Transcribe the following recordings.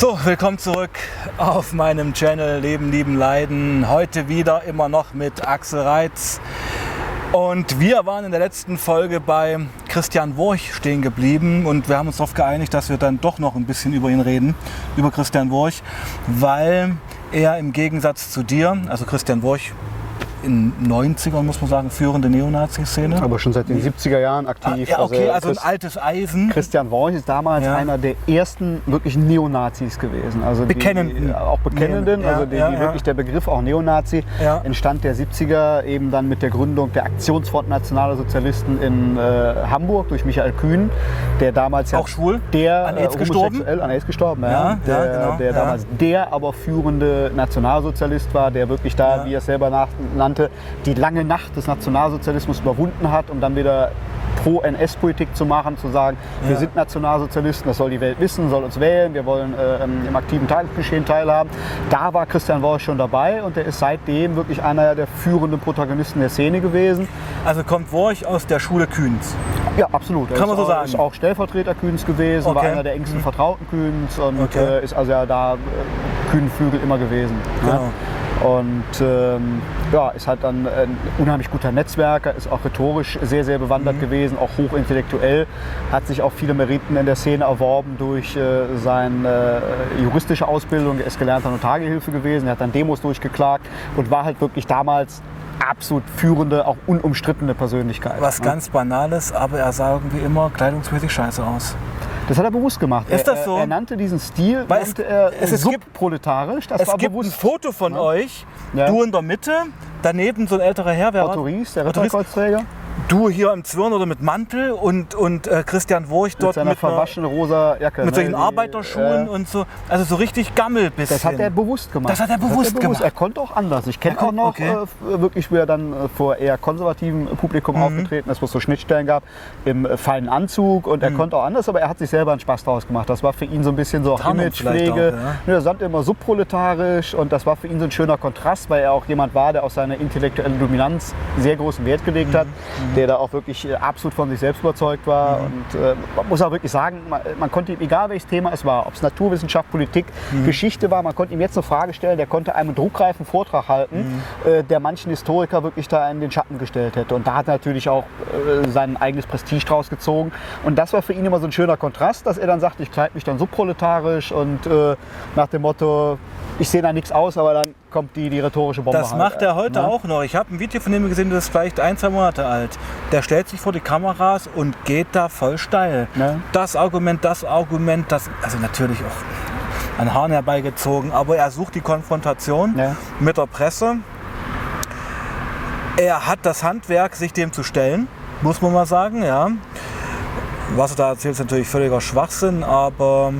So, willkommen zurück auf meinem Channel Leben, Lieben, Leiden. Heute wieder immer noch mit Axel Reitz. Und wir waren in der letzten Folge bei Christian Wurch stehen geblieben und wir haben uns darauf geeinigt, dass wir dann doch noch ein bisschen über ihn reden, über Christian Wurch, weil er im Gegensatz zu dir, also Christian Wurch in 90ern, muss man sagen, führende Neonazi-Szene. Aber schon seit den 70er Jahren aktiv. Ah, ja, okay, also, Christ- ein altes Eisen. Christian Worch ist damals Ja. einer der ersten wirklich Neonazis gewesen. Also die, Bekennenden. auch Bekennenden, Ja, also die, ja, die wirklich der Begriff auch Neonazi entstand der 70er eben dann mit der Gründung der Aktionsfront Nationaler Sozialisten in äh, Hamburg durch Michael Kühn, der damals ja Auch schwul? der An AIDS äh, gestorben? an AIDS gestorben, ja, der, genau, der damals der aber führende Nationalsozialist war, der wirklich da, wie er es selber nach, nannte, die lange Nacht des Nationalsozialismus überwunden hat, um dann wieder Pro-NS-Politik zu machen, zu sagen, wir Ja. sind Nationalsozialisten, das soll die Welt wissen, soll uns wählen, wir wollen äh, im aktiven Tagesgeschehen teilhaben. Da war Christian Wolf schon dabei und er ist seitdem wirklich einer der führenden Protagonisten der Szene gewesen. Also kommt Wurch aus der Schule Kühns. Ja, absolut. Er Kann man so auch, sagen. Ist auch Stellvertreter Kühns gewesen, war Okay. Mhm. einer der engsten Vertrauten Kühns und Okay. äh, ist also ja da äh, Kühnenflügel immer gewesen. Genau. Ne? Und ähm, ja, ist halt dann ein unheimlich guter Netzwerker, ist auch rhetorisch sehr, sehr bewandert Mhm. gewesen, auch hochintellektuell, hat sich auch viele Meriten in der Szene erworben durch äh, seine äh, juristische Ausbildung. Er ist gelernter Notargehilfe gewesen, er hat dann Demos durchgeklagt und war halt wirklich damals absolut führende, auch unumstrittene Persönlichkeit. Was ne? ganz Banales, aber er sah irgendwie immer kleidungsmäßig scheiße aus. Das hat er bewusst gemacht. Ist er, das so? Er, er nannte diesen Stil Weil es- nannte er es- es gibt- subproletarisch. Das es war gibt bewusst. ein Foto von euch, Ja. du in der Mitte, daneben so ein älterer Herr, wer Otto Ries, der. Ritterkreuzträger, Du hier im Zwirn oder mit Mantel und, und äh, Christian Wurch mit dort mit, einer, verwaschenen rosa Jacke. mit ne, solchen Arbeiterschuhen äh, und so. Also so richtig Gammel bisschen. Das hat er bewusst gemacht. Das hat er bewusst gemacht. Er konnte auch anders. Ich kenne Er auch noch okay. äh, wirklich, wie er dann äh, vor eher konservativem Publikum Mhm. aufgetreten ist, wo es so Schnittstellen gab, im äh, feinen Anzug. Und er Mhm. konnte auch anders, aber er hat sich selber einen Spaß draus gemacht. Das war für ihn so ein bisschen so Tarnung Imagepflege. Ja, Er sagte immer subproletarisch und das war für ihn so ein schöner Kontrast, weil er auch jemand war, der auf seine intellektuelle Dominanz sehr großen Wert gelegt hat, Mhm. Der da auch wirklich äh, absolut von sich selbst überzeugt war. Und äh, man muss auch wirklich sagen, man, man konnte ihm, egal welches Thema es war, ob es Naturwissenschaft, Politik, Mhm. Geschichte war, man konnte ihm jetzt eine Frage stellen, der konnte einen druckreifen Vortrag halten, Mhm. äh, der manchen Historiker wirklich da in den Schatten gestellt hätte. Und da hat er natürlich auch äh, sein eigenes Prestige draus gezogen. Und das war für ihn immer so ein schöner Kontrast, dass er dann sagt, ich kleide mich dann subproletarisch und äh, nach dem Motto, ich sehe da nichts aus, aber dann kommt die, die rhetorische Bombe. Das halt, macht er heute ne? auch noch. Ich habe ein Video von ihm gesehen, das ist vielleicht ein, zwei Monate alt. Der stellt sich vor die Kameras und geht da voll steil. Ne? Das Argument, das Argument, das, also natürlich auch an Haaren herbeigezogen, aber er sucht die Konfrontation Ja. mit der Presse. Er hat das Handwerk, sich dem zu stellen, muss man mal sagen, ja. Was er da erzählt, ist natürlich völliger Schwachsinn, aber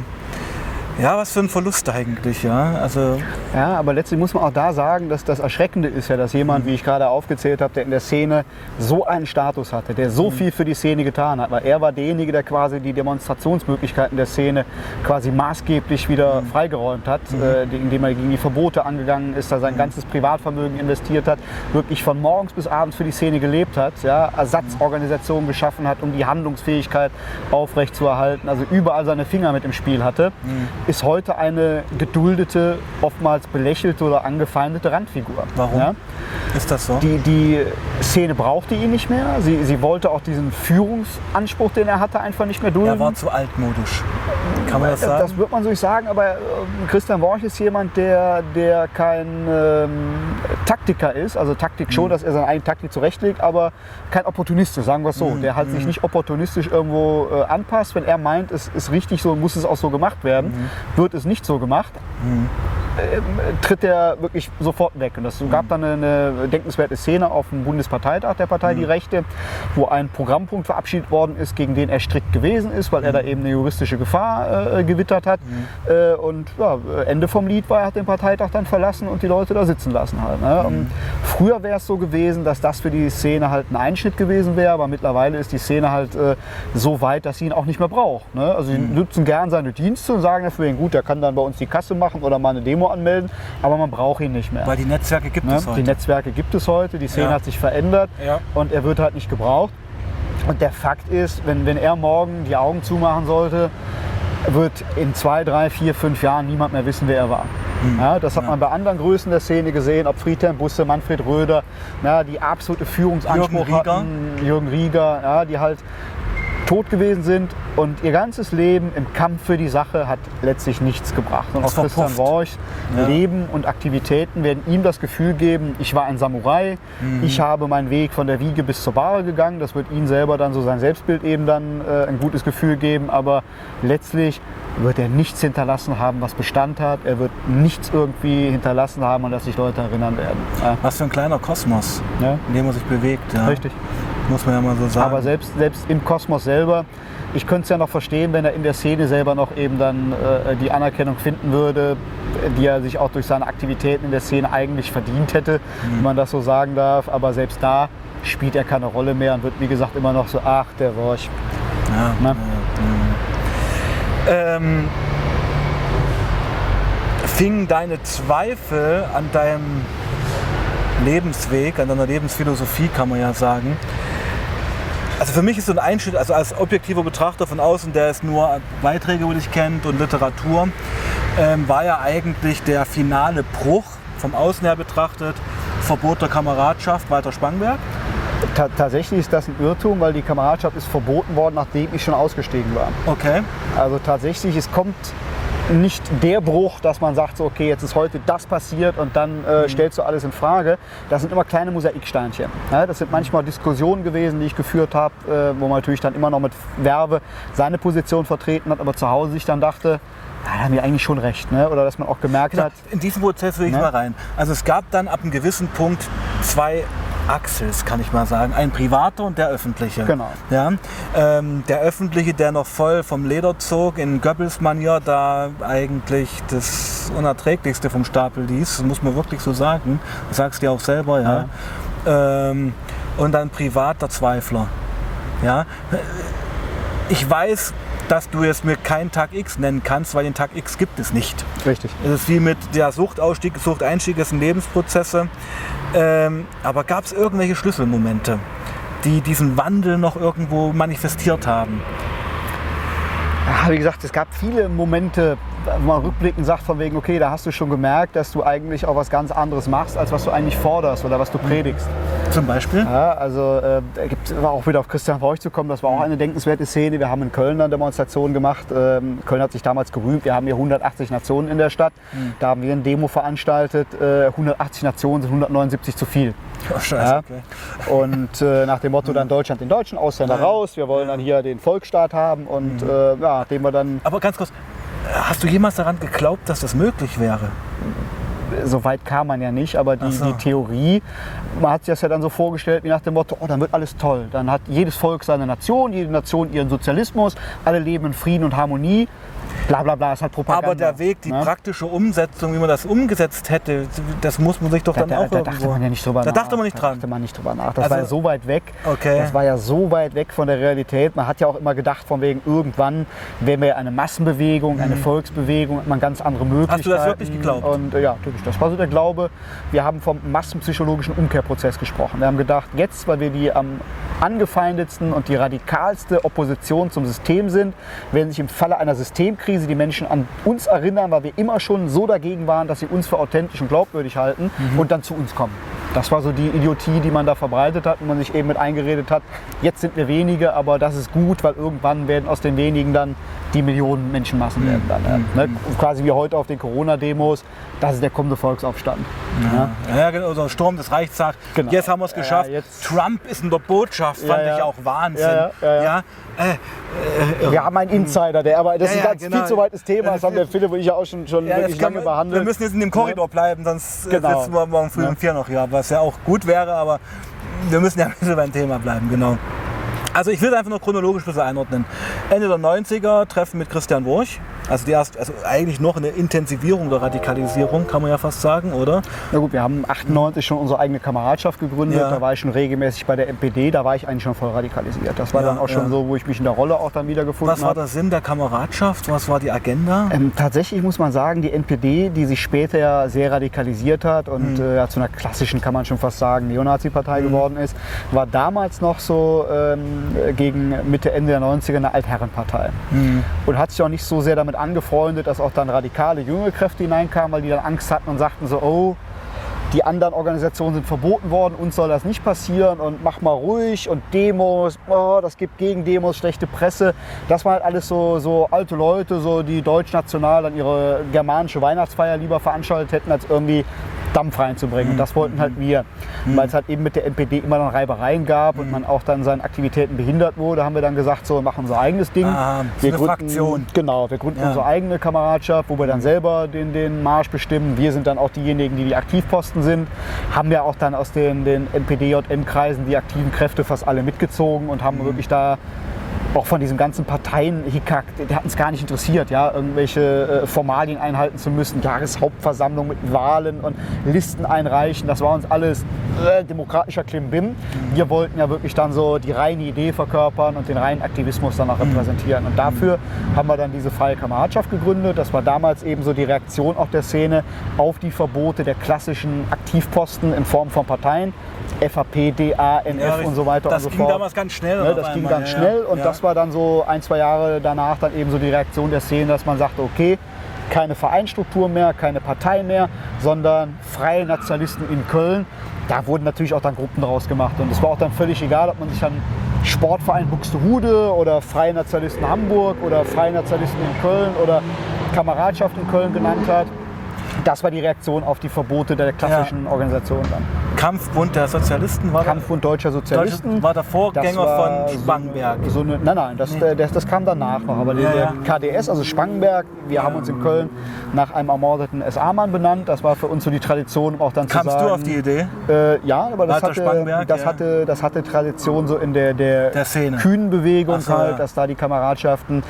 ja, was für ein Verlust eigentlich, ja. Also Ja, aber letztlich muss man auch da sagen, dass das Erschreckende ist ja, dass jemand, wie ich gerade aufgezählt habe, der in der Szene so einen Status hatte, der so viel für die Szene getan hat, weil er war derjenige, der quasi die Demonstrationsmöglichkeiten der Szene quasi maßgeblich wieder freigeräumt hat, äh, die- indem er gegen die Verbote angegangen ist, da sein ganzes Privatvermögen investiert hat, wirklich von morgens bis abends für die Szene gelebt hat, ja, Ersatzorganisationen geschaffen hat, um die Handlungsfähigkeit aufrechtzuerhalten, also überall seine Finger mit im Spiel hatte, ist heute eine geduldete, oftmals belächelte oder angefeindete Randfigur. Warum? Ja? ist das so? Die, die Szene brauchte ihn nicht mehr. Sie, sie wollte auch diesen Führungsanspruch, den er hatte, einfach nicht mehr dulden. Er war zu altmodisch. Kann man das sagen? Das wird man so nicht sagen, aber äh, Christian Worch ist jemand, der, der kein ähm, Taktiker ist, also Taktik Mhm. schon, dass er seine eigene Taktik zurechtlegt, aber kein Opportunist ist, sagen wir es so. Mhm. Der halt sich nicht opportunistisch irgendwo äh, anpasst. Wenn er meint, es ist richtig so, muss es auch so gemacht werden, Mhm. Wird es nicht so gemacht. Ähm, tritt er wirklich sofort weg. Und es gab dann eine, eine denkenswerte Szene auf dem Bundesparteitag der Partei Die Rechte, wo ein Programmpunkt verabschiedet worden ist, gegen den er strikt gewesen ist, weil er da eben eine juristische Gefahr äh, gewittert hat. Äh, und ja, Ende vom Lied war, er hat den Parteitag dann verlassen und die Leute da sitzen lassen halt. Ne? Und früher wäre es so gewesen, dass das für die Szene halt ein Einschnitt gewesen wäre, aber mittlerweile ist die Szene halt äh, so weit, dass sie ihn auch nicht mehr braucht. Ne? Also sie nutzen gern seine Dienste und sagen dafür, gut, der kann dann bei uns die Kasse machen oder mal eine Demo anmelden, aber man braucht ihn nicht mehr. Weil die Netzwerke gibt Ne? es heute. Die Netzwerke gibt es heute, die Szene Ja. hat sich verändert Ja. und er wird halt nicht gebraucht. Und der Fakt ist, wenn, wenn er morgen die Augen zumachen sollte, wird in zwei, drei, vier, fünf Jahren niemand mehr wissen, wer er war. Ja, das hat Ja. man bei anderen Größen der Szene gesehen, ob Friedhelm Busse, Manfred Röder, ja, die absolute Führungsanspruch Jürgen Rieger. hatten, Jürgen Rieger, ja, die halt tot gewesen sind und ihr ganzes Leben im Kampf für die Sache hat letztlich nichts gebracht. Und auch Christian. Worchs Ja. Leben und Aktivitäten werden ihm das Gefühl geben, ich war ein Samurai, Mhm. ich habe meinen Weg von der Wiege bis zur Bahre gegangen. Das wird ihm selber dann so sein Selbstbild eben dann äh, ein gutes Gefühl geben, aber letztlich wird er nichts hinterlassen haben, was Bestand hat. Er wird nichts irgendwie hinterlassen haben, an das sich Leute erinnern werden. Ja, Was für ein kleiner Kosmos, ne? in dem man sich bewegt. Ja. Richtig. Muss man ja mal so sagen. Aber selbst, selbst im Kosmos selber, ich könnte es ja noch verstehen, wenn er in der Szene selber noch eben dann äh, die Anerkennung finden würde, die er sich auch durch seine Aktivitäten in der Szene eigentlich verdient hätte, wenn man das so sagen darf. Aber selbst da spielt er keine Rolle mehr und wird, wie gesagt, immer noch so, ach, der Worch. Ja, ja, ja. Ähm, fingen deine Zweifel an deinem Lebensweg, an deiner Lebensphilosophie, kann man ja sagen. Also für mich ist so ein Einschnitt, also als objektiver Betrachter von außen, der es nur Beiträge über dich kennt und Literatur, ähm, war ja eigentlich der finale Bruch vom Außen her betrachtet, Verbot der Kameradschaft, Walter Spangberg. Ta tatsächlich ist das ein Irrtum, weil die Kameradschaft ist verboten worden, nachdem ich schon ausgestiegen war. Okay. Also tatsächlich, es kommt nicht der Bruch, dass man sagt, so, okay, jetzt ist heute das passiert und dann äh, stellst du alles in Frage. Das sind immer kleine Mosaiksteinchen. Ja, das sind manchmal Diskussionen gewesen, die ich geführt habe, äh, wo man natürlich dann immer noch mit Werbe seine Position vertreten hat, aber zu Hause sich dann dachte, ja, da haben wir eigentlich schon recht. Ne? Oder dass man auch gemerkt Genau, hat, in diesen Prozess will ich Ne? mal rein. Also es gab dann ab einem gewissen Punkt zwei Axels, kann ich mal sagen. Ein privater und der öffentliche. Genau. Ja, ähm, der öffentliche, der noch voll vom Leder zog, in Goebbels-Manier da eigentlich das Unerträglichste vom Stapel ließ. Das muss man wirklich so sagen. Du sagst dir auch selber, ja. Ähm, und dann privat der Zweifler. Ja. Ich weiß, dass du jetzt mir keinen Tag X nennen kannst, weil den Tag X gibt es nicht. richtig. Es ist wie mit der Suchtausstieg, Suchteinstieg, das sind Lebensprozesse. Ähm, aber gab es irgendwelche Schlüsselmomente, die diesen Wandel noch irgendwo manifestiert haben? Ja, wie gesagt, es gab viele Momente, wo man rückblickend sagt von wegen, okay, da hast du schon gemerkt, dass du eigentlich auch was ganz anderes machst, als was du eigentlich forderst oder was du predigst. Zum Beispiel? Ja, also äh, da gibt war auch wieder auf Christian Reuch zu kommen, das war auch eine denkenswerte Szene. Wir haben in Köln eine Demonstration gemacht. Ähm, Köln hat sich damals gerühmt, wir haben hier 180 Nationen in der Stadt. Da haben wir eine Demo veranstaltet. Äh, 180 Nationen sind 179 zu viel. Oh, scheiße, Ja. okay. Und äh, nach dem Motto dann Deutschland den Deutschen, Ausländer Ja. raus. Wir wollen dann hier den Volksstaat haben. Und äh, ja, nachdem wir dann Aber ganz kurz, hast du jemals daran geglaubt, dass das möglich wäre? so weit kam man ja nicht, aber die, so. die Theorie, man hat sich das ja dann so vorgestellt, wie nach dem Motto, oh, dann wird alles toll. Dann hat jedes Volk seine Nation, jede Nation ihren Sozialismus, alle leben in Frieden und Harmonie. Bla bla bla, ist halt Propaganda. Aber der Weg, die ne? praktische Umsetzung, wie man das umgesetzt hätte, das muss man sich doch da, dann da, auch da irgendwo... dachte man ja nicht drüber Da nach. dachte man nicht Da dran. dachte man nicht drüber nach. Das Also- war ja so weit weg. Okay. Das war ja so weit weg von der Realität. Man hat ja auch immer gedacht, von wegen irgendwann wären wir eine Massenbewegung, eine Volksbewegung, hat man ganz andere Möglichkeiten. Mhm. Hast du das wirklich geglaubt? Und äh, ja, natürlich. Das war so der Glaube. Wir haben vom massenpsychologischen Umkehrprozess gesprochen. Wir haben gedacht, jetzt, weil wir die am angefeindetsten und die radikalste Opposition zum System sind, werden sich im Falle einer Systemkrise die Menschen an uns erinnern, weil wir immer schon so dagegen waren, dass sie uns für authentisch und glaubwürdig halten Mhm. und dann zu uns kommen. Das war so die Idiotie, die man da verbreitet hat und man sich eben mit eingeredet hat, jetzt sind wir wenige, aber das ist gut, weil irgendwann werden aus den wenigen dann die Millionen Menschenmassen werden. Dann, Mhm. ja. ne? Quasi wie heute auf den Corona-Demos, das ist der kommende Volksaufstand. Ja. Ja, genau, so ein Sturm des Reichs sagt, Genau. jetzt haben wir es Ja, geschafft. jetzt- Trump ist in der Botschaft, fand Ja, ja. ich auch Wahnsinn. Ja, ja, ja, äh, Wir haben einen Insider, der aber das Ja, ist ja, ein ganz genau. viel zu weites Thema, das haben der Philipp und ich ja auch schon, schon ja, wirklich lange man- behandelt. Wir müssen jetzt in dem Korridor bleiben, sonst äh, Genau. sitzen wir morgen früh Ja. um vier noch hier, was ja auch gut wäre, aber wir müssen ja ein bisschen beim Thema bleiben, genau. Also ich will es einfach nur chronologisch ein bisschen einordnen. Ende der 90er, Treffen mit Christian Wurch. Also, die erst, also eigentlich noch eine Intensivierung der Radikalisierung, kann man ja fast sagen, oder? Na gut, wir haben 98 schon unsere eigene Kameradschaft gegründet. Ja. Da war ich schon regelmäßig bei der MPD. Da war ich eigentlich schon voll radikalisiert. Das war Ja, dann auch schon ja. so, wo ich mich in der Rolle auch dann wiedergefunden Was war habe. der Sinn der Kameradschaft? Was war die Agenda? Ähm, tatsächlich muss man sagen, die NPD, die sich später ja sehr radikalisiert hat und äh, ja, zu einer klassischen, kann man schon fast sagen, Neonazi-Partei geworden ist, war damals noch so ähm, gegen Mitte, Ende der 90er eine Altherrenpartei. Und hat sich auch nicht so sehr damit angefreundet, dass auch dann radikale, junge Kräfte hineinkamen, weil die dann Angst hatten und sagten so, oh, die anderen Organisationen sind verboten worden, uns soll das nicht passieren und mach mal ruhig und Demos, oh, das gibt Gegendemos, schlechte Presse. Das waren halt alles so, so alte Leute, so die deutschnational dann ihre germanische Weihnachtsfeier lieber veranstaltet hätten, als irgendwie Dampf reinzubringen. Und das wollten halt wir. Weil es halt eben mit der NPD immer dann Reibereien gab und man auch dann seinen Aktivitäten behindert wurde, haben wir dann gesagt, so, wir machen unser eigenes Ding. Ah, wir eine Fraktion. Genau, wir gründen Ja. unsere eigene Kameradschaft, wo wir dann selber den, den Marsch bestimmen. Wir sind dann auch diejenigen, die die Aktivposten sind. Haben ja auch dann aus den, den NPD-JM-Kreisen die aktiven Kräfte fast alle mitgezogen und Mhm. haben wirklich da auch von diesen ganzen Parteien Hickhack, die hatten es gar nicht interessiert, ja, irgendwelche äh, Formalien einhalten zu müssen, Jahreshauptversammlung mit Wahlen und Listen einreichen, das war uns alles äh, demokratischer Klimbim. Wir wollten ja wirklich dann so die reine Idee verkörpern und den reinen Aktivismus dann auch repräsentieren. Und dafür haben wir dann diese freie Kameradschaft gegründet. Das war damals eben so die Reaktion auch der Szene auf die Verbote der klassischen Aktivposten in Form von Parteien. FAP, DA, NF und so weiter das und so ging fort. damals ganz schnell. Ne, das ging ganz ja, schnell ja. und Ja. Das war dann so ein, zwei Jahre danach dann eben so die Reaktion der Szene, dass man sagte, okay, keine Vereinsstruktur mehr, keine Partei mehr, sondern freie Nationalisten in Köln. Da wurden natürlich auch dann Gruppen draus gemacht und es war auch dann völlig egal, ob man sich dann Sportverein Buxtehude oder Freie Nationalisten Hamburg oder Freie Nationalisten in Köln oder Kameradschaft in Köln genannt hat. Das war die Reaktion auf die Verbote der klassischen Organisationen dann. Kampfbund der Sozialisten war Kampfbund Deutscher Sozialisten. Deutsche- war der Vorgänger war von Spangenberg. So, so eine, nein, nein, das, äh, das, das kam danach noch. Aber Ja, der, ja. KDS, also Spangenberg, wir haben uns in Köln nach einem ermordeten SA-Mann benannt. Das war für uns so die Tradition, um auch dann Kamst zu sagen. du auf die Idee? Äh, ja, aber das hatte, das, ja. hatte, das hatte Tradition so in der, der, Der Szene. kühnen Bewegung Ach so, halt, ja. dass da die Kameradschaften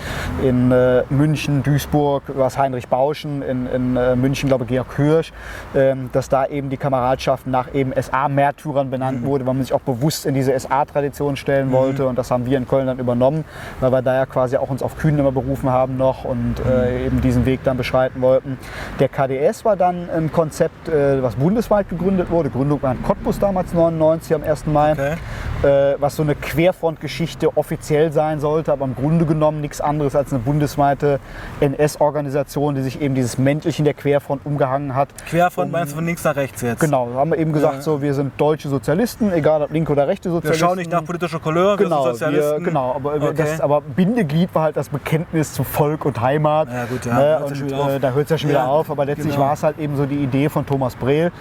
in äh, München, Duisburg, was Heinrich Bauschen, in, in äh, München, glaube ich, Georg Hirsch, ähm, dass da eben die Kameradschaften nach eben SA-Märtyrern Mhm. benannt wurde, weil man sich auch bewusst in diese SA-Tradition stellen wollte und das haben wir in Köln dann übernommen, weil wir da ja quasi auch uns auf Kühn immer berufen haben noch und Mhm. äh, eben diesen Weg dann beschreiten wollten. Der KDS war dann ein Konzept, äh, was bundesweit gegründet wurde. Gründung war in Cottbus damals 99 am 1. Mai Okay. Äh, was so eine Querfrontgeschichte offiziell sein sollte, aber im Grunde genommen nichts anderes als eine bundesweite NS-Organisation, die sich eben dieses Männchen der Querfront umgehangen hat. Querfront meinst du von links nach rechts jetzt? Genau, haben wir eben gesagt, Ja. so, wir sind deutsche Sozialisten, egal ob linke oder rechte Wir Sozialisten. schauen nicht nach politischer Couleur, wir Genau, sind Sozialisten. wir, genau aber, wir- Okay. das, aber Bindeglied war halt das Bekenntnis zu Volk und Heimat. Ja, gut, ja, Ne? ja Und, auf. äh, da hört es ja schon wieder Ja, auf, aber letztlich genau. war es halt eben so die Idee von Thomas Brehl.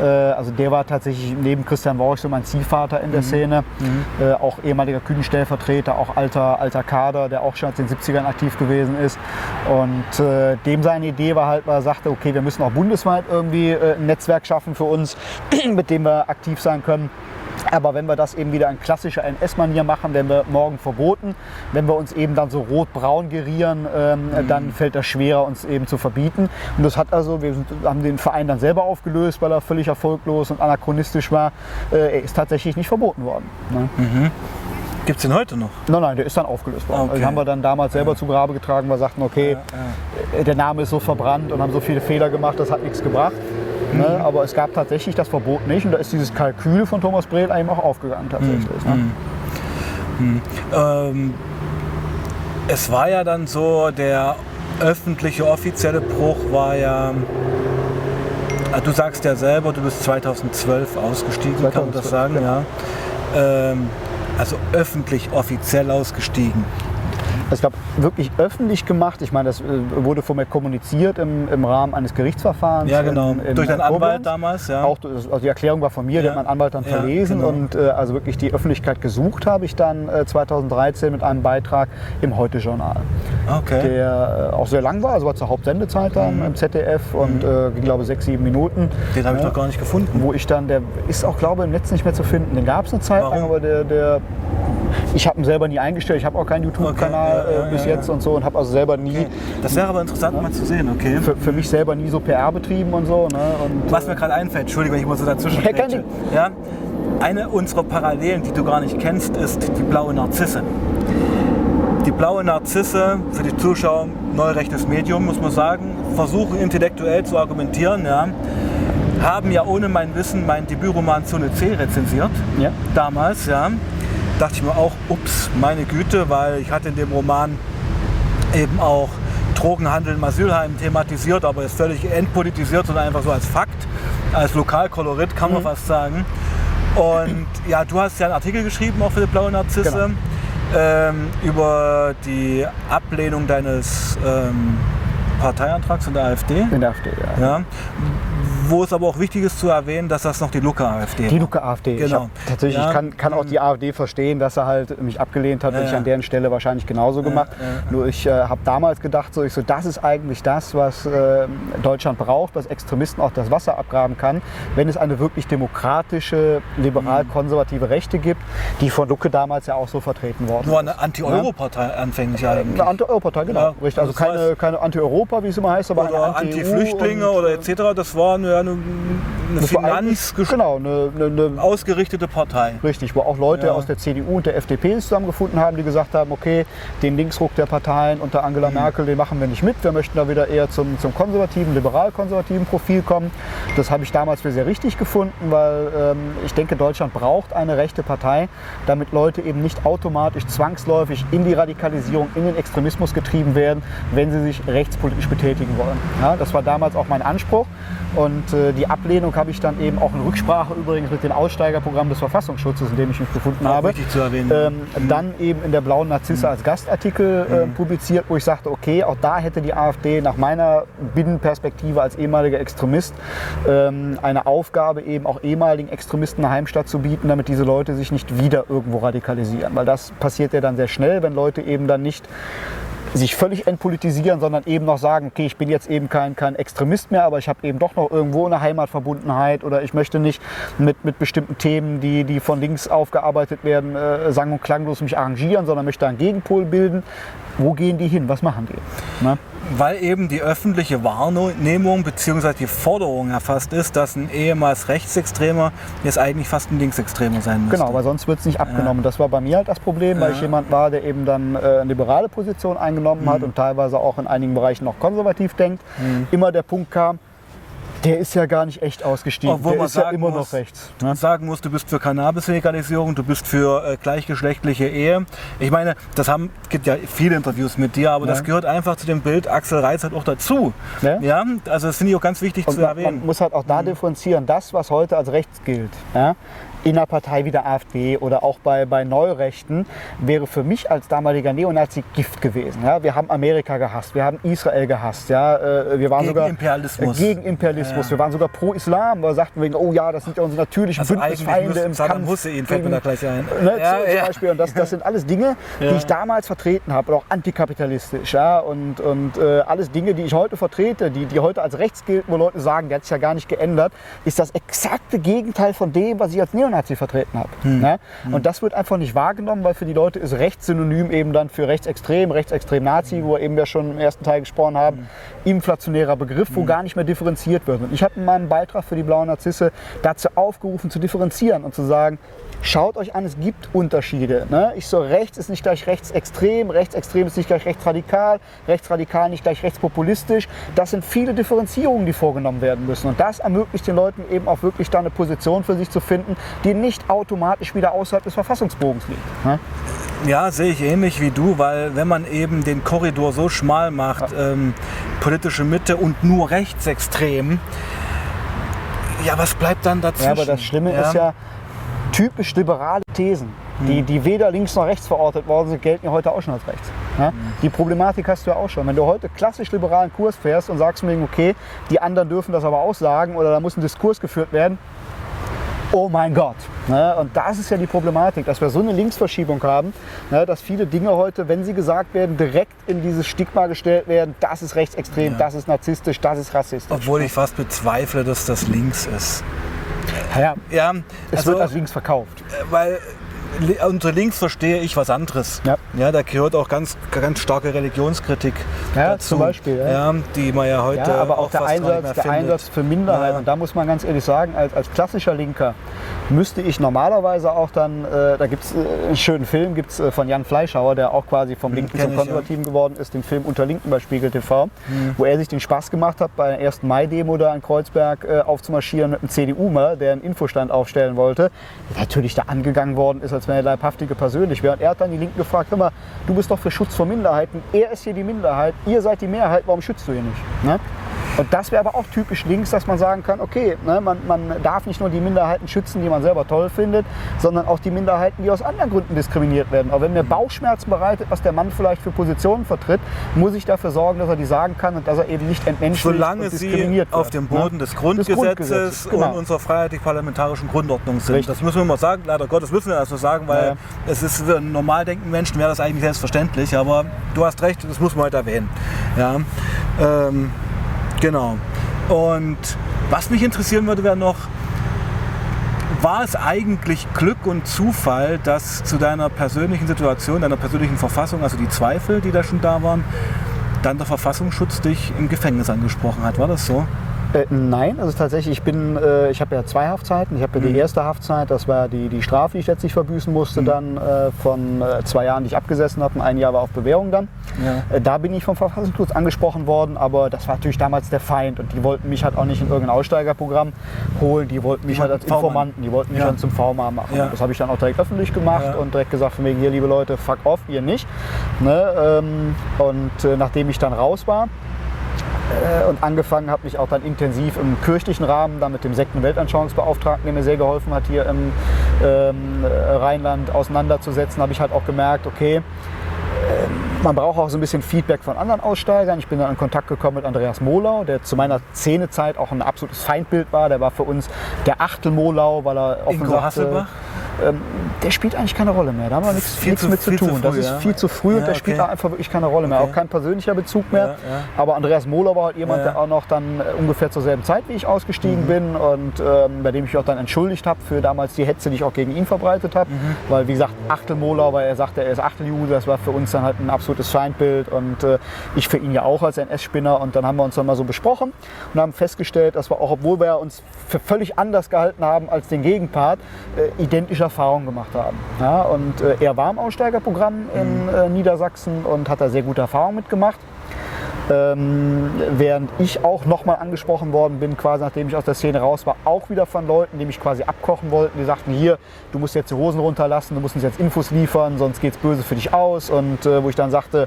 Äh, also der war tatsächlich neben Christian Worch so mein Ziehvater Mhm. in der Szene. Äh, auch ehemaliger Kühnenstellvertreter, auch alter, alter Kader, der auch schon in den 70ern aktiv gewesen ist. Und äh, dem seine Idee war halt, weil er sagte, okay, wir müssen auch bundesweit irgendwie äh, ein Netzwerk schaffen für uns, mit dem wir aktiv sein können. Aber wenn wir das eben wieder in klassischer NS-Manier machen, werden wir morgen verboten. Wenn wir uns eben dann so rot-braun gerieren, ähm, Mhm. dann fällt das schwerer, uns eben zu verbieten. Und das hat also, wir sind, haben den Verein dann selber aufgelöst, weil er völlig erfolglos und anachronistisch war. Äh, er ist tatsächlich nicht verboten worden. Ne? Gibt es den heute noch? Nein, nein, der ist dann aufgelöst worden. Okay. Also den haben wir dann damals selber zu Grabe getragen, weil wir sagten, okay, äh, der Name ist so verbrannt und haben so viele Fehler gemacht, das hat nichts gebracht. Mhm. Ne? Aber es gab tatsächlich das Verbot nicht und da ist dieses Kalkül von Thomas Brehl eben auch aufgegangen tatsächlich. Mhm. Ne? Ähm, es war ja dann so, der öffentliche, offizielle Bruch war ja. Ah, Du sagst ja selber, du bist 2012 ausgestiegen, kann man das 2012, sagen, ja. Ähm, also öffentlich, offiziell ausgestiegen. Ich glaube, wirklich öffentlich gemacht. Ich meine, das äh, wurde von mir kommuniziert im, im Rahmen eines Gerichtsverfahrens. Ja, genau. in- in Durch deinen Anwalt Koblenz. damals, ja. Auch, also die Erklärung war von mir, die Ja. hat mein Anwalt dann Ja, verlesen genau. und äh, also wirklich die Öffentlichkeit gesucht habe ich dann äh, 2013 mit einem Beitrag im Heute-Journal, Okay. der äh, auch sehr lang war, also war zur Hauptsendezeit dann Mhm. im ZDF und äh, ging, glaube sechs, sieben Minuten. Den habe ich noch gar nicht gefunden. Wo ich dann, der ist auch glaube ich im Netz nicht mehr zu finden. Den gab es eine Zeit lang, Warum? aber der, der Ich habe ihn selber nie eingestellt. Ich habe auch keinen YouTube-Kanal Okay, ja, ja, äh, bis jetzt und so und habe also selber nie, Das wäre aber interessant mal zu sehen, okay? für, für mich selber nie so PR betrieben und so. Ne? Und, Was mir gerade einfällt, Entschuldigung, wenn ich mal so dazwischen Ja, Eine unserer Parallelen, die du gar nicht kennst, ist die blaue Narzisse. Die blaue Narzisse, für die Zuschauer, neurechtes Medium, muss man sagen, versuchen intellektuell zu argumentieren, ja, haben ja ohne mein Wissen meinen Debütroman Zone C rezensiert, Ja. damals, ja. Dachte ich mir auch, ups, meine Güte, weil ich hatte in dem Roman eben auch Drogenhandel im Asylheim thematisiert, aber ist völlig entpolitisiert, sondern einfach so als Fakt, als Lokalkolorit kann man fast sagen. Und ja, du hast ja einen Artikel geschrieben, auch für die Blaue Narzisse, Genau. ähm, über die Ablehnung deines ähm, Parteiantrags in der AfD. in der AfD, ja. Ja. Wo es aber auch wichtig ist zu erwähnen, dass das noch die Luca-AfD Die Luca AfD. Ich, Genau. hab, tatsächlich, Ja. ich kann, kann auch die AfD verstehen, dass er halt mich abgelehnt hat. Ja, Hätte ich an deren Stelle wahrscheinlich genauso gemacht. Nur ich äh, habe damals gedacht, so, ich so, das ist eigentlich das, was äh, Deutschland braucht, was Extremisten auch das Wasser abgraben kann, wenn es eine wirklich demokratische, liberal-konservative Rechte gibt, die von Lucke damals ja auch so vertreten worden Nur eine Anti-Euro-Partei anfänglich eigentlich. Eine Anti-Euro-Partei, genau. Richtig. Also heißt- keine, keine Anti-Europa, wie es immer heißt, aber oder. Anti-Flüchtlinge oder äh, etc. Das war eine, eine, eine war eigentlich- finanzgesch- Genau, eine, eine, eine ausgerichtete Partei. Richtig, wo auch Leute Ja. aus der CDU und der FDP zusammengefunden haben, die gesagt haben, okay, den Linksruck der Parteien unter Mhm. Angela Merkel, den machen wir nicht mit. Wir möchten da wieder eher zum, zum konservativen, liberal-konservativen Profil kommen. Das habe ich damals für sehr richtig gefunden, weil ähm, ich denke, Deutschland braucht eine rechte Partei, damit Leute eben nicht automatisch zwangsläufig in die Radikalisierung, in den Extremismus getrieben werden, wenn sie sich rechtspolitisch betätigen wollen. Ja, das war damals auch mein Anspruch. Und äh, die Ablehnung habe ich dann eben auch in Rücksprache übrigens mit dem Aussteigerprogramm des Verfassungsschutzes, in dem ich mich befunden Auch habe, wichtig zu erwähnen. ähm, dann eben in der Blauen Narzisse als Gastartikel äh, publiziert, wo ich sagte, okay, auch da hätte die AfD nach meiner Binnenperspektive als ehemaliger Extremist ähm, eine Aufgabe, eben auch ehemaligen Extremisten eine Heimstatt zu bieten, damit diese Leute sich nicht wieder irgendwo radikalisieren. Weil das passiert ja dann sehr schnell, wenn Leute eben dann nicht sich völlig entpolitisieren, sondern eben noch sagen, okay, ich bin jetzt eben kein, kein Extremist mehr, aber ich habe eben doch noch irgendwo eine Heimatverbundenheit oder ich möchte nicht mit, mit bestimmten Themen, die, die von links aufgearbeitet werden, äh, sang- und klanglos mich arrangieren, sondern möchte einen Gegenpol bilden. Wo gehen die hin? Was machen die? Ne? Weil eben die öffentliche Wahrnehmung bzw. die Forderung erfasst ist, dass ein ehemals Rechtsextremer jetzt eigentlich fast ein Linksextremer sein müsste. Genau, weil sonst wird es nicht abgenommen. Das war bei mir halt das Problem, weil ich jemand war, der eben dann äh, eine liberale Position eingenommen Mhm. hat und teilweise auch in einigen Bereichen noch konservativ denkt. Immer der Punkt kam, der ist ja gar nicht echt ausgestiegen. Obwohl der man ist ja sagen immer muss, noch rechts. Man sagen muss, du bist für Cannabis-Legalisierung, du bist für äh, gleichgeschlechtliche Ehe. Ich meine, das haben, gibt ja viele Interviews mit dir, aber das Ja. gehört einfach zu dem Bild Axel Reitz halt auch dazu. Ja. Ja, also das finde ich auch ganz wichtig Und zu man, erwähnen. man muss halt auch da differenzieren, das, was heute als rechts gilt, ja, in einer Partei wie der AfD oder auch bei, bei Neurechten, wäre für mich als damaliger Neonazi Gift gewesen. Ja. Wir haben Amerika gehasst, wir haben Israel gehasst, ja. äh, wir waren Gegen sogar Imperialismus. gegen Imperialismus. Ja. Wir waren sogar pro Islam, weil wir sagten wegen, oh ja, das sind ja unsere natürlichen also Bündnisfeinde im Saddam Kampf. Hussein fällt mir da gleich ein. Ne, Ja, zum, zum. Beispiel. Und das, das sind alles Dinge, die ich damals vertreten habe, auch antikapitalistisch. Ja? Und, und äh, alles Dinge, die ich heute vertrete, die, die heute als rechts gelten, wo Leute sagen, der hat sich ja gar nicht geändert, ist das exakte Gegenteil von dem, was ich als Neonazi vertreten habe. Hm. Ja? Und das wird einfach nicht wahrgenommen, weil für die Leute ist rechts synonym eben dann für rechtsextrem, rechtsextrem Nazi, wo wir eben ja schon im ersten Teil gesprochen haben, Hm. inflationärer Begriff, wo gar nicht mehr differenziert wird. Und ich habe in meinem Beitrag für die Blauen Narzisse dazu aufgerufen zu differenzieren und zu sagen, Schaut euch an, es gibt Unterschiede. Ne? Ich so, rechts ist nicht gleich rechtsextrem, rechtsextrem ist nicht gleich rechtsradikal, rechtsradikal nicht gleich rechtspopulistisch. Das sind viele Differenzierungen, die vorgenommen werden müssen. Und das ermöglicht den Leuten eben auch wirklich da eine Position für sich zu finden, die nicht automatisch wieder außerhalb des Verfassungsbogens liegt. Ne? Ja, sehe ich ähnlich wie du, weil wenn man eben den Korridor so schmal macht, ähm, politische Mitte und nur rechtsextrem, ja, was bleibt dann dazwischen? Ja, aber das Schlimme ist ja, typisch liberale Thesen, die, die weder links noch rechts verortet worden sind, gelten ja heute auch schon als rechts. Ja? Die Problematik hast du ja auch schon. Wenn du heute klassisch liberalen Kurs fährst und sagst mir, okay, die anderen dürfen das aber auch sagen oder da muss ein Diskurs geführt werden, oh mein Gott. Ne? Und das ist ja die Problematik, dass wir so eine Linksverschiebung haben, ne? dass viele Dinge heute, wenn sie gesagt werden, direkt in dieses Stigma gestellt werden, das ist rechtsextrem, das ist narzisstisch, das ist rassistisch. Obwohl ich fast bezweifle, dass das links ist. Ja, Ja, es also, wird als links verkauft. weil unter links verstehe ich was anderes. Ja. ja da gehört auch ganz, ganz starke Religionskritik Ja, dazu. zum Beispiel, ja. die man ja heute Ja, aber auch der gar nicht Einsatz, der. Einsatz für Minderheiten. Ja. Und da muss man ganz ehrlich sagen, als, als klassischer Linker müsste ich normalerweise auch dann, äh, da gibt es äh, einen schönen Film gibt's, äh, von Jan Fleischhauer, der auch quasi vom Linken kenn zum ja. Konservativen geworden ist, den Film Unter Linken bei Spiegel TV, wo er sich den Spaß gemacht hat, bei der 1. Mai-Demo da in Kreuzberg äh, aufzumarschieren mit einem CDU-Mer, der einen Infostand aufstellen wollte, der natürlich da angegangen worden ist, als wenn er leibhaftige persönlich wäre. Und er hat dann die Linken gefragt, hör mal, du bist doch für Schutz vor Minderheiten, er ist hier die Minderheit, ihr seid die Mehrheit, warum schützt du ihn nicht? Ne? Und das wäre aber auch typisch links, dass man sagen kann, okay, ne, man, man darf nicht nur die Minderheiten schützen, die man selber toll findet, sondern auch die Minderheiten, die aus anderen Gründen diskriminiert werden. Aber wenn mir Bauchschmerzen bereitet, was der Mann vielleicht für Positionen vertritt, muss ich dafür sorgen, dass er die sagen kann und dass er eben nicht entmenschlicht Solange und sie diskriminiert auf wird. dem ne? Boden des Grundgesetzes, Grundgesetzes, genau. und unserer freiheitlich-parlamentarischen Grundordnung sind. Richtig. Das müssen wir mal sagen, leider Gottes müssen wir das so sagen, weil Ja, ja. es ist für einen normal denkenden Menschen wäre das eigentlich selbstverständlich, aber du hast recht, das muss man heute erwähnen. Ja, ähm, genau. Und was mich interessieren würde, wäre noch, war es eigentlich Glück und Zufall, dass zu deiner persönlichen Situation, deiner persönlichen Verfassung, also die Zweifel, die da schon da waren, dann der Verfassungsschutz dich im Gefängnis angesprochen hat? War das so? Äh, nein, also tatsächlich, ich bin, äh, ich habe ja zwei Haftzeiten. Ich habe ja Mhm. die erste Haftzeit, das war die, die Strafe, die ich letztlich verbüßen musste, dann äh, von äh, zwei Jahren, die ich abgesessen habe, und ein Jahr war auf Bewährung dann. Ja. Äh, da bin ich vom Verfassungsschutz angesprochen worden, aber das war natürlich damals der Feind und die wollten mich halt auch nicht in irgendein Aussteigerprogramm holen, die wollten mich halt als. Informanten, die wollten mich Ja. dann zum V-Mann machen. Ja. Das habe ich dann auch direkt öffentlich gemacht und direkt gesagt, von wegen hier, liebe Leute, fuck off, ihr nicht. Ne? Ähm, und nachdem ich dann raus war, und angefangen habe, mich auch dann intensiv im kirchlichen Rahmen dann mit dem Sekten- Weltanschauungsbeauftragten, der mir sehr geholfen hat, hier im ähm, äh, Rheinland auseinanderzusetzen, habe ich halt auch gemerkt, okay, ähm, man braucht auch so ein bisschen Feedback von anderen Aussteigern. Ich bin dann in Kontakt gekommen mit Andreas Molau, der zu meiner Szenezeit auch ein absolutes Feindbild war. Der war für uns der Achtel Molau, weil er offen Ingo sagte, Hasselbach? Ähm, der spielt eigentlich keine Rolle mehr. Da haben wir nichts, viel nichts zu- mit zu viel zu tun. das früh, ist viel zu früh Ja, und der spielt okay. da einfach wirklich keine Rolle mehr. Okay. Auch kein persönlicher Bezug mehr. Ja. Aber Andreas Mohler war halt jemand, der auch noch dann äh, ungefähr zur selben Zeit wie ich ausgestiegen Mhm. bin und ähm, bei dem ich mich auch dann entschuldigt habe für damals die Hetze, die ich auch gegen ihn verbreitet habe. Mhm. Weil wie gesagt, Achtel Mohler, weil er sagte, er ist Achteljude, das war für uns dann halt ein absolutes Feindbild und äh, ich für ihn ja auch als NS-Spinner. Und dann haben wir uns dann mal so besprochen und haben festgestellt, dass wir auch, obwohl wir uns für völlig anders gehalten haben als den Gegenpart, äh, identische Erfahrungen gemacht haben. Ja, und äh, er war im Aussteigerprogramm in äh, Niedersachsen und hat da sehr gute Erfahrungen mitgemacht. Ähm, während ich auch nochmal angesprochen worden bin, quasi nachdem ich aus der Szene raus war, auch wieder von Leuten, die mich quasi abkochen wollten, die sagten, hier, du musst jetzt die Hosen runterlassen, du musst uns jetzt Infos liefern, sonst geht's böse für dich aus. Und äh, wo ich dann sagte,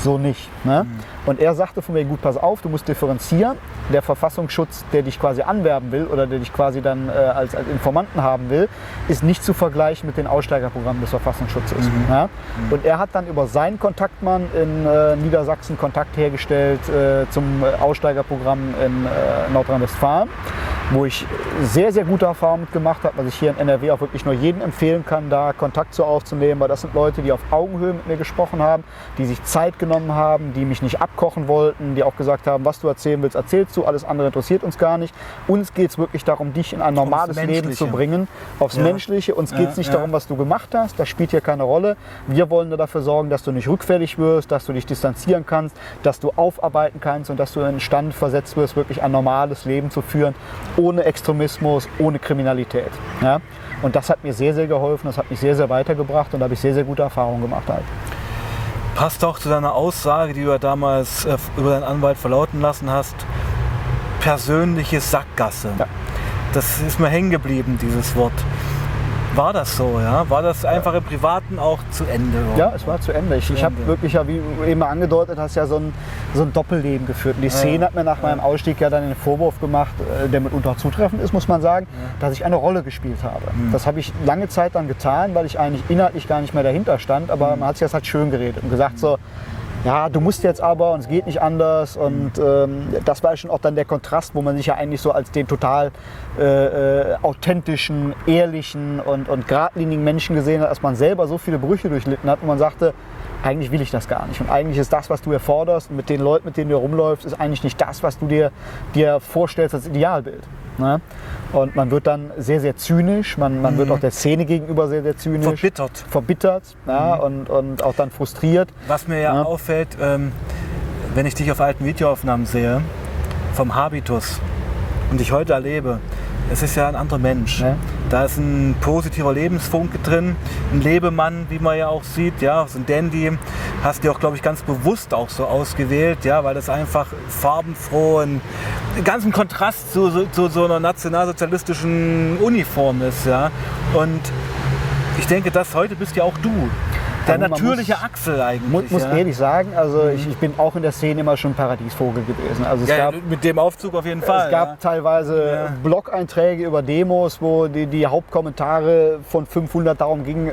so nicht. Ne? Und er sagte von mir, gut, pass auf, du musst differenzieren. Der Verfassungsschutz, der dich quasi anwerben will oder der dich quasi dann äh, als, als Informanten haben will, ist nicht zu vergleichen mit den Aussteigerprogrammen des Verfassungsschutzes. Ja? Und er hat dann über seinen Kontaktmann in äh, Niedersachsen Kontakt hergestellt äh, zum äh, Aussteigerprogramm in äh, Nordrhein-Westfalen, wo ich sehr, sehr gute Erfahrungen mitgemacht habe, was ich hier in NRW auch wirklich nur jedem empfehlen kann, da Kontakt zu aufzunehmen, weil das sind Leute, die auf Augenhöhe mit mir gesprochen haben, die sich Zeit genommen haben, die mich nicht abkochen wollten, die auch gesagt haben, was du erzählen willst, erzählst du, alles andere interessiert uns gar nicht. Uns geht es wirklich darum, dich in ein normales Leben zu bringen, aufs Ja. Menschliche. Uns geht es nicht darum, was du gemacht hast, das spielt hier keine Rolle. Wir wollen nur dafür sorgen, dass du nicht rückfällig wirst, dass du dich distanzieren kannst, dass du aufarbeiten kannst und dass du in den Stand versetzt wirst, wirklich ein normales Leben zu führen, ohne Extremismus, ohne Kriminalität. Ja? Und das hat mir sehr, sehr geholfen, das hat mich sehr, sehr weitergebracht und da habe ich sehr, sehr gute Erfahrungen gemacht. Halt. Passt auch zu deiner Aussage, die du ja damals äh, über deinen Anwalt verlauten lassen hast. Persönliche Sackgasse. Ja. Das ist mir hängen geblieben, dieses Wort. War das so, ja? War das einfach im Privaten auch zu Ende? Ja, es war zu Ende. Ich, ich habe wirklich, ja, wie du eben angedeutet hast, ja so ein, so ein Doppelleben geführt. Und die Szene hat mir nach meinem Ausstieg ja dann den Vorwurf gemacht, äh, der mitunter auch zutreffend ist, muss man sagen, dass ich eine Rolle gespielt habe. Das habe ich lange Zeit dann getan, weil ich eigentlich inhaltlich gar nicht mehr dahinter stand. Aber man hat sich das halt schön geredet und gesagt so, ja, du musst jetzt aber und es geht nicht anders. Und ähm, das war schon auch dann der Kontrast, wo man sich ja eigentlich so als den total äh, äh, authentischen, ehrlichen und, und geradlinigen Menschen gesehen hat, als man selber so viele Brüche durchlitten hat und man sagte, eigentlich will ich das gar nicht. Und eigentlich ist das, was du hier forderst und mit den Leuten, mit denen du rumläufst, ist eigentlich nicht das, was du dir, dir vorstellst als Idealbild. Ne? Und man wird dann sehr, sehr zynisch, man, man wird auch der Szene gegenüber sehr, sehr zynisch. Verbittert. Verbittert ja, und, und auch dann frustriert. Was mir ja, Ja. auffällt, ähm, wenn ich dich auf alten Videoaufnahmen sehe, vom Habitus und dich heute erlebe, es ist ja ein anderer Mensch. Ja. Da ist ein positiver Lebensfunke drin, ein Lebemann, wie man ja auch sieht, ja, so ein Dandy. Hast du auch, glaube ich, ganz bewusst auch so ausgewählt, ja, weil das einfach farbenfroh und ganz ein Kontrast zu, zu, zu so einer nationalsozialistischen Uniform ist, ja. Und ich denke, das heute bist ja auch du. Der natürliche muss- Axel eigentlich. Muss, muss ja. Mhm. ehrlich sagen, also ich, ich bin auch in der Szene immer schon Paradiesvogel gewesen. Also es Ja, gab, mit dem Aufzug auf jeden Fall. es gab ja. teilweise. Blog-Einträge über Demos, wo die, die Hauptkommentare von 500 darum ging, äh,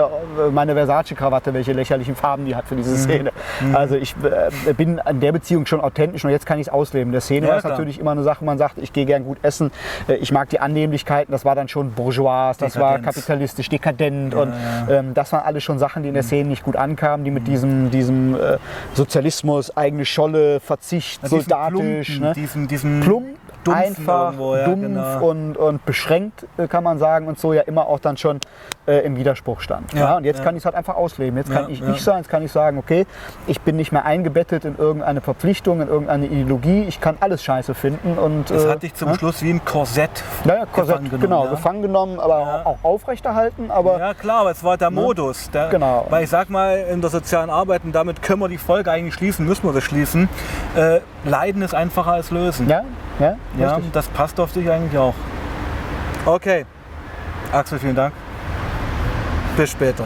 äh, meine Versace-Krawatte, welche lächerlichen Farben die hat für Mhm. diese Szene. Also ich äh, bin in der Beziehung schon authentisch und jetzt kann ich es ausleben. In der Szene war es natürlich immer eine Sache, man sagt, ich gehe gern gut essen, äh, ich mag die Annehmlichkeiten, das war dann schon bourgeois, das war Dekadenz. kapitalistisch, dekadent und ähm, das waren alles schon Sachen, die Mhm. In der Szene nicht gut ankamen, die mit diesem, diesem äh, Sozialismus, eigene Scholle, Verzicht, Ja, soldatisch, Plumpen, ne? diesen, diesen plump, einfach, irgendwo, ja, dumpf genau. und, und beschränkt, äh, kann man sagen, und so ja immer auch dann schon äh, im Widerspruch stand. Ja, Ja, und jetzt ja. kann ich es halt einfach ausleben. Jetzt kann ich ich sein, jetzt kann ich sagen, okay, ich bin nicht mehr eingebettet in irgendeine Verpflichtung, in irgendeine Ideologie, ich kann alles scheiße finden. Und, Das äh, hat dich zum ne? Schluss wie ein Korsett. Naja, Korsett, gefangen genommen, genau, gefangen genommen, aber auch aufrechterhalten. Aber Ja klar, aber es war der Modus. Der, Genau. Weil ich sag mal, in der sozialen Arbeit, und damit können wir die Folge eigentlich schließen, müssen wir sie schließen, äh, Leiden ist einfacher als Lösen. ja, ja, Ja, richtig. das passt auf dich eigentlich auch. Okay. Axel, vielen Dank. Bis später.